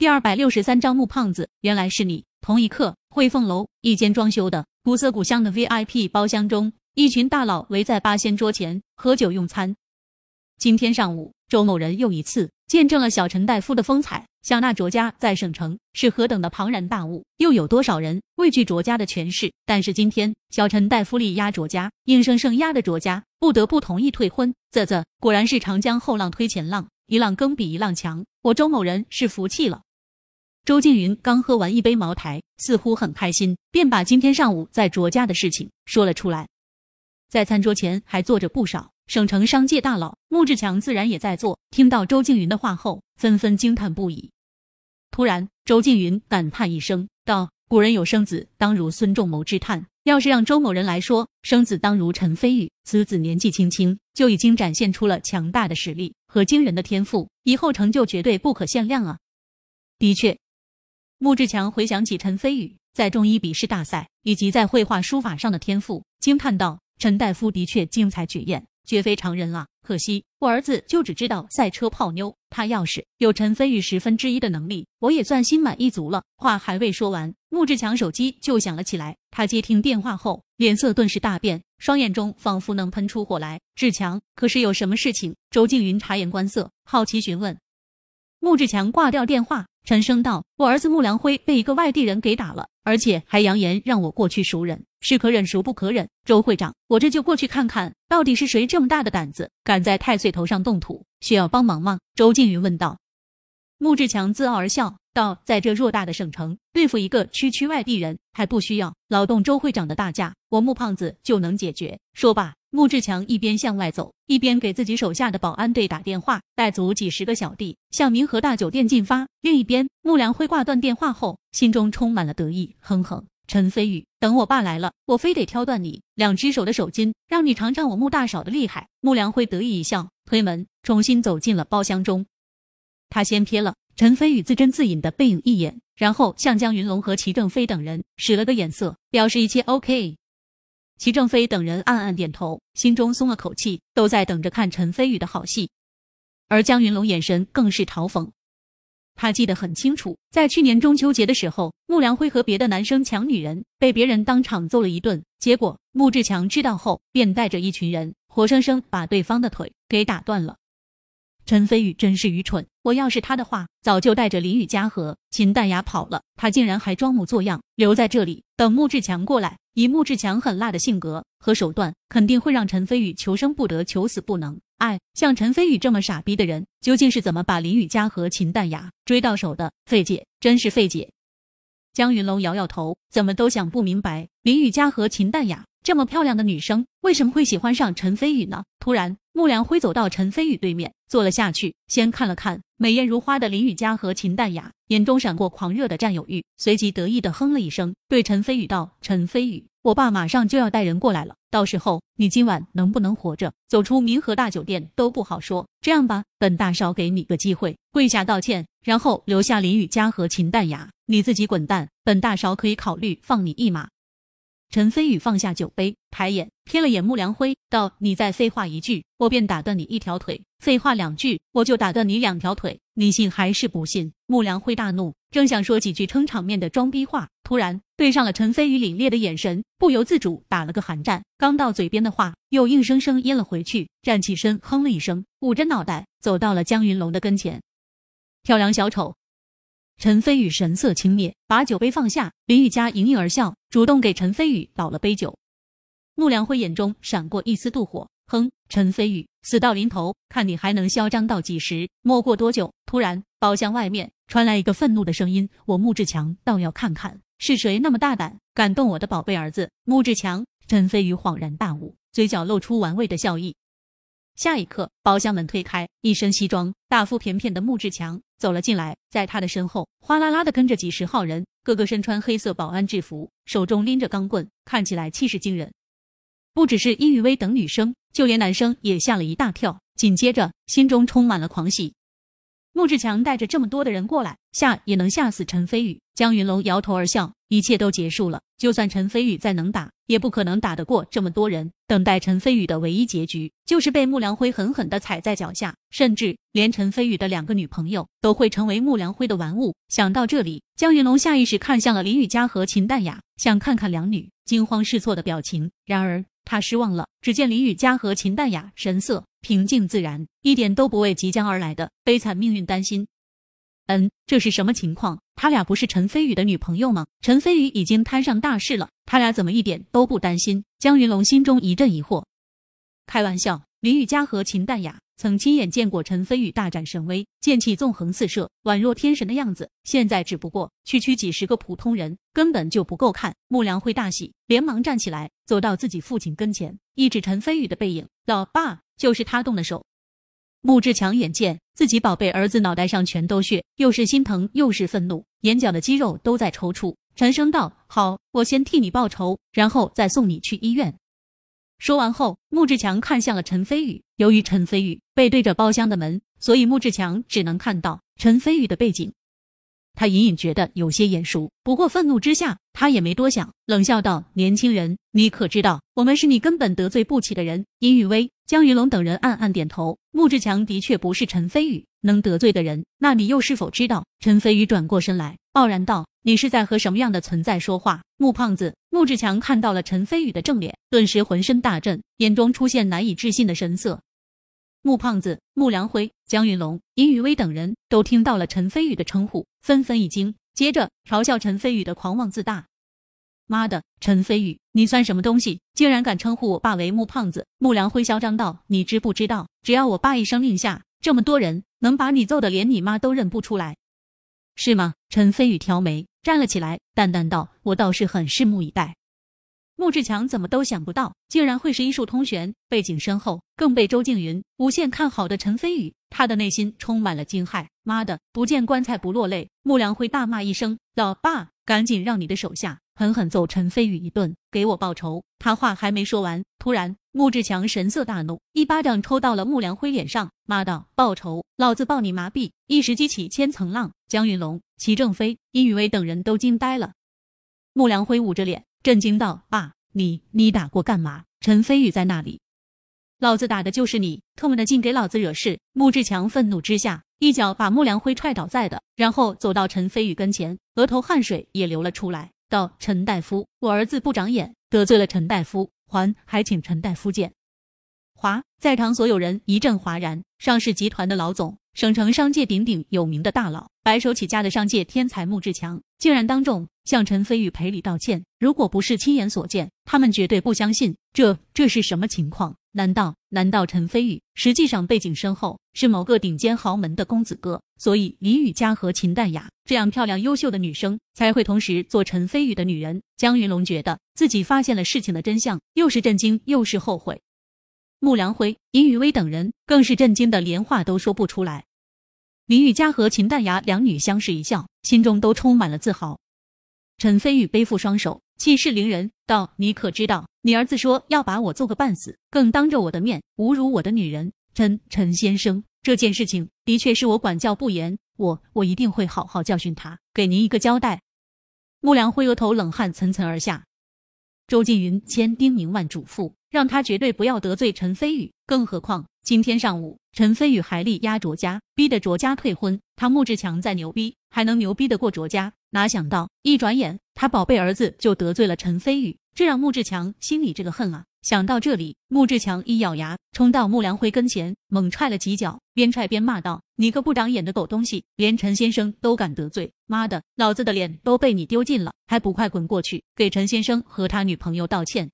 第二百六十三章木胖子，原来是你。同一刻，汇凤楼一间装修的古色古香的 VIP 包厢中，一群大佬围在八仙桌前喝酒用餐。今天上午，周某人又一次见证了小陈大夫的风采。想那卓家在省城是何等的庞然大物，又有多少人畏惧卓家的权势？但是今天，小陈大夫力压卓家，硬生生压得卓家不得不同意退婚。啧啧，果然是长江后浪推前浪，一浪更比一浪强。我周某人是服气了。周静云刚喝完一杯茅台，似乎很开心，便把今天上午在卓家的事情说了出来。在餐桌前还坐着不少省城商界大佬，穆志强自然也在座。听到周静云的话后，纷纷惊叹不已。突然，周静云感叹一声，道：“古人有生子当如孙仲谋之叹，要是让周某人来说，生子当如陈飞宇。此子年纪轻轻，就已经展现出了强大的实力和惊人的天赋，以后成就绝对不可限量啊！”的确。穆志强回想起陈飞宇在中医笔试大赛以及在绘画书法上的天赋，惊叹道：“陈大夫的确精彩绝艳，绝非常人啊！可惜我儿子就只知道赛车泡妞，他要是有陈飞宇十分之一的能力，我也算心满意足了。”话还未说完，穆志强手机就响了起来。他接听电话后，脸色顿时大变，双眼中仿佛能喷出火来。志强，可是有什么事情？周静云察言观色，好奇询问。穆志强挂掉电话。沉声道：“我儿子穆良辉被一个外地人给打了，而且还扬言让我过去赎人，是可忍孰不可忍。周会长，我这就过去看看，到底是谁这么大的胆子，敢在太岁头上动土？需要帮忙吗？”周静云问道。穆志强自傲而笑道：“在这偌大的省城，对付一个区区外地人还不需要劳动周会长的大驾，我穆胖子就能解决。”说罢。穆志强一边向外走，一边给自己手下的保安队打电话，带足几十个小弟向明和大酒店进发。另一边，穆良辉挂断电话后，心中充满了得意，哼哼：“陈飞宇，等我爸来了，我非得挑断你两只手的手筋，让你尝尝我穆大嫂的厉害。”穆良辉得意一笑，推门重新走进了包厢中。他先瞥了陈飞宇自斟自饮的背影一眼，然后向江云龙和齐正飞等人使了个眼色，表示一切 OK。齐正飞等人暗暗点头，心中松了口气，都在等着看陈飞宇的好戏。而江云龙眼神更是嘲讽，他记得很清楚，在去年中秋节的时候，穆良辉和别的男生抢女人，被别人当场揍了一顿。结果穆志强知道后，便带着一群人，活生生把对方的腿给打断了。陈飞宇真是愚蠢，我要是他的话，早就带着林雨佳和秦淡雅跑了。他竟然还装模作样留在这里，等穆志强过来。以穆志强狠辣的性格和手段，肯定会让陈飞宇求生不得，求死不能。哎，像陈飞宇这么傻逼的人，究竟是怎么把林雨佳和秦淡雅追到手的？费解，真是费解。江云龙摇摇头，怎么都想不明白，林雨佳和秦淡雅这么漂亮的女生，为什么会喜欢上陈飞宇呢？突然。穆良辉走到陈飞宇对面，坐了下去，先看了看美艳如花的林雨佳和秦淡雅，眼中闪过狂热的占有欲，随即得意的哼了一声，对陈飞宇道：“陈飞宇，我爸马上就要带人过来了，到时候你今晚能不能活着走出明和大酒店都不好说。这样吧，本大少给你个机会，跪下道歉，然后留下林雨佳和秦淡雅，你自己滚蛋。本大少可以考虑放你一马。”陈飞宇放下酒杯，抬眼瞥了眼穆良辉，道：“你再废话一句，我便打断你一条腿；废话两句，我就打断你两条腿。你信还是不信？”穆良辉大怒，正想说几句撑场面的装逼话，突然对上了陈飞宇凛冽的眼神，不由自主打了个寒战。刚到嘴边的话，又硬生生咽了回去，站起身，哼了一声，捂着脑袋走到了江云龙的跟前：“跳梁小丑。”陈飞宇神色轻蔑，把酒杯放下。林雨佳盈盈而笑，主动给陈飞宇倒了杯酒。穆良辉眼中闪过一丝妒火，哼，陈飞宇，死到临头，看你还能嚣张到几时？没过多久，突然包厢外面传来一个愤怒的声音：“我穆志强倒要看看是谁那么大胆，敢动我的宝贝儿子穆志强。”陈飞宇恍然大悟，嘴角露出玩味的笑意。下一刻，包厢门推开，一身西装、大腹便便的穆志强走了进来，在他的身后，哗啦啦的跟着几十号人，个个身穿黑色保安制服，手中拎着钢棍，看起来气势惊人。不只是殷雨薇等女生，就连男生也吓了一大跳，紧接着心中充满了狂喜。穆志强带着这么多的人过来，吓也能吓死陈飞宇。江云龙摇头而笑，一切都结束了。就算陈飞宇再能打，也不可能打得过这么多人。等待陈飞宇的唯一结局，就是被穆良辉狠狠的踩在脚下，甚至连陈飞宇的两个女朋友都会成为穆良辉的玩物。想到这里，江云龙下意识看向了林雨佳和秦淡雅，想看看两女惊慌失措的表情。然而他失望了，只见林雨佳和秦淡雅神色平静自然，一点都不为即将而来的悲惨命运担心。嗯，这是什么情况？他俩不是陈飞宇的女朋友吗？陈飞宇已经摊上大事了，他俩怎么一点都不担心？江云龙心中一阵疑惑。开玩笑，林雨佳和秦淡雅曾亲眼见过陈飞宇大展神威，剑气纵横四射，宛若天神的样子。现在只不过区区几十个普通人，根本就不够看。穆良辉大喜，连忙站起来，走到自己父亲跟前，一指陈飞宇的背影：“老爸，就是他动的手。”穆志强眼见自己宝贝儿子脑袋上全都血，又是心疼又是愤怒，眼角的肌肉都在抽搐，沉声道：“好，我先替你报仇，然后再送你去医院。”说完后，穆志强看向了陈飞宇。由于陈飞宇背对着包厢的门，所以穆志强只能看到陈飞宇的背景。他隐隐觉得有些眼熟，不过愤怒之下，他也没多想，冷笑道：“年轻人，你可知道，我们是你根本得罪不起的人。”殷雨薇、江云龙等人暗暗点头。穆志强的确不是陈飞宇能得罪的人，那你又是否知道？陈飞宇转过身来，傲然道：“你是在和什么样的存在说话？”穆胖子，穆志强看到了陈飞宇的正脸，顿时浑身大震，眼中出现难以置信的神色。穆胖子、穆良辉、江云龙、殷雨薇等人都听到了陈飞宇的称呼，纷纷一惊，接着嘲笑陈飞宇的狂妄自大。妈的，陈飞宇，你算什么东西，竟然敢称呼我爸为木胖子？穆良辉嚣张道：“你知不知道，只要我爸一声令下，这么多人能把你揍的连你妈都认不出来，是吗？”陈飞宇挑眉，站了起来，淡淡道：“我倒是很拭目以待。”穆志强怎么都想不到，竟然会是医术通玄、背景深厚，更被周静云无限看好的陈飞宇，他的内心充满了惊骇。妈的，不见棺材不落泪！穆良辉大骂一声：“老爸，赶紧让你的手下狠狠揍陈飞宇一顿，给我报仇！”他话还没说完，突然穆志强神色大怒，一巴掌抽到了穆良辉脸上，骂道：“报仇，老子抱你麻痹！”一时激起千层浪，江云龙、齐正飞、殷雨薇等人都惊呆了。穆良辉捂着脸。震惊道：“爸，你你打过干嘛？”陈飞宇在那里，老子打的就是你，特么的竟给老子惹事！穆志强愤怒之下，一脚把穆良辉踹倒在的，然后走到陈飞宇跟前，额头汗水也流了出来，道：“陈大夫，我儿子不长眼，得罪了陈大夫，还还请陈大夫见。”哗，在场所有人一阵哗然。上市集团的老总，省城商界鼎鼎有名的大佬，白手起家的商界天才穆志强，竟然当众。向陈飞宇赔礼道歉，如果不是亲眼所见，他们绝对不相信。这这是什么情况？难道难道陈飞宇实际上背景深厚，是某个顶尖豪门的公子哥？所以林雨佳和秦淡雅这样漂亮优秀的女生才会同时做陈飞宇的女人。江云龙觉得自己发现了事情的真相，又是震惊又是后悔。穆良辉、尹雨薇等人更是震惊的连话都说不出来。林雨佳和秦淡雅两女相视一笑，心中都充满了自豪。陈飞宇背负双手，气势凌人，道：“你可知道，你儿子说要把我揍个半死，更当着我的面侮辱我的女人。陈陈先生，这件事情的确是我管教不严，我我一定会好好教训他，给您一个交代。”穆良辉额头冷汗涔涔而下。周静云千叮咛万嘱咐，让他绝对不要得罪陈飞宇，更何况今天上午陈飞宇还力压卓家，逼得卓家退婚，他穆志强再牛逼，还能牛逼得过卓家？哪想到一转眼，他宝贝儿子就得罪了陈飞宇，这让穆志强心里这个恨啊！想到这里，穆志强一咬牙，冲到穆良辉跟前，猛踹了几脚，边踹边骂道：“你个不长眼的狗东西，连陈先生都敢得罪！妈的，老子的脸都被你丢尽了，还不快滚过去给陈先生和他女朋友道歉！”